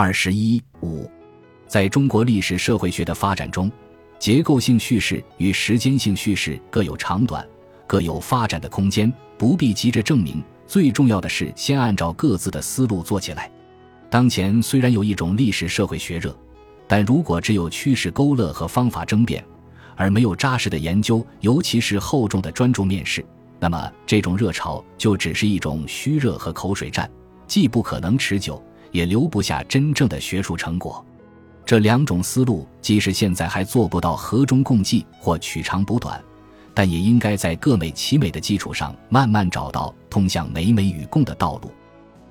二十一五，在中国历史社会学的发展中，结构性叙事与时间性叙事各有长短，各有发展的空间，不必急着证明。最重要的是先按照各自的思路做起来。当前虽然有一种历史社会学热，但如果只有趋势勾勒和方法争辩，而没有扎实的研究，尤其是厚重的专注面试，那么这种热潮就只是一种虚热和口水战，既不可能持久。也留不下真正的学术成果。这两种思路，即使现在还做不到和中共济或取长补短，但也应该在各美其美的基础上，慢慢找到通向美美与共的道路。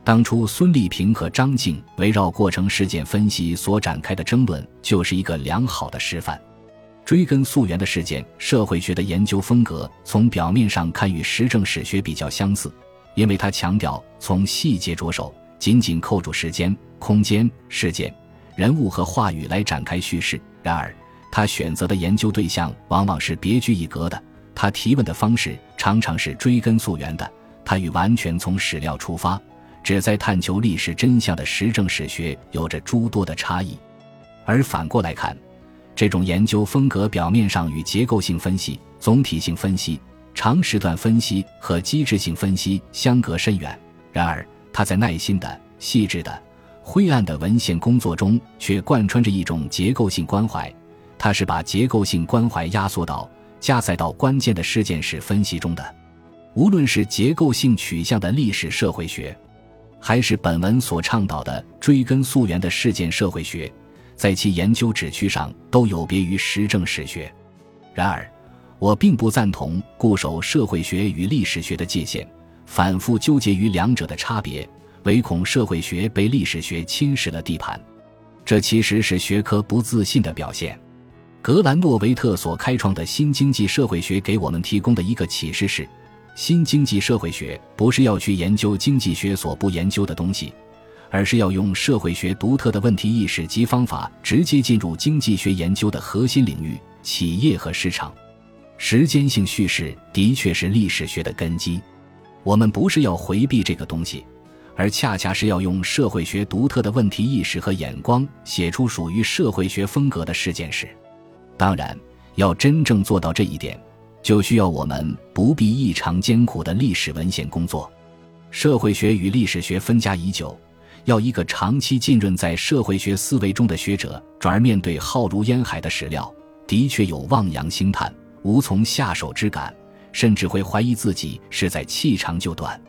当初孙立平和张静围绕过程事件分析所展开的争论，就是一个良好的示范。追根溯源的事件社会学的研究风格，从表面上看与实证史学比较相似，因为它强调从细节着手。紧紧扣住时间、空间、事件、人物和话语来展开叙事。然而，他选择的研究对象往往是别具一格的，他提问的方式常常是追根溯源的，他与完全从史料出发、旨在探求历史真相的实证史学有着诸多的差异。而反过来看，这种研究风格表面上与结构性分析、总体性分析、长时段分析和机制性分析相隔甚远。然而，他在耐心的、细致的、灰暗的文献工作中，却贯穿着一种结构性关怀。他是把结构性关怀压缩到、加载到关键的事件史分析中的。无论是结构性取向的历史社会学，还是本文所倡导的追根溯源的事件社会学，在其研究旨趣上都有别于实证史学。然而，我并不赞同固守社会学与历史学的界限。反复纠结于两者的差别，唯恐社会学被历史学侵蚀了地盘，这其实是学科不自信的表现。格兰诺维特所开创的新经济社会学给我们提供的一个启示是：新经济社会学不是要去研究经济学所不研究的东西，而是要用社会学独特的问题意识及方法，直接进入经济学研究的核心领域——企业和市场。时间性叙事的确是历史学的根基。我们不是要回避这个东西，而恰恰是要用社会学独特的问题意识和眼光，写出属于社会学风格的事件史。当然，要真正做到这一点，就需要我们不必异常艰苦的历史文献工作。社会学与历史学分家已久，要一个长期浸润在社会学思维中的学者，转而面对浩如烟海的史料，的确有望洋兴叹、无从下手之感。甚至会怀疑自己是在弃长就短，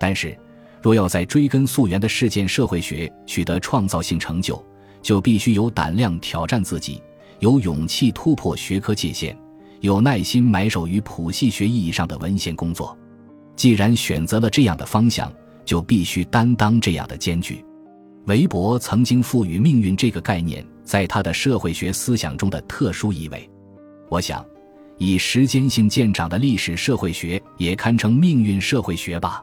但是，若要在追根溯源的事件社会学取得创造性成就，就必须有胆量挑战自己，有勇气突破学科界限，有耐心埋首于谱系学意义上的文献工作。既然选择了这样的方向，就必须担当这样的艰巨。韦伯曾经赋予“命运”这个概念在他的社会学思想中的特殊意味，我想。以时间性见长的历史社会学也堪称命运社会学吧。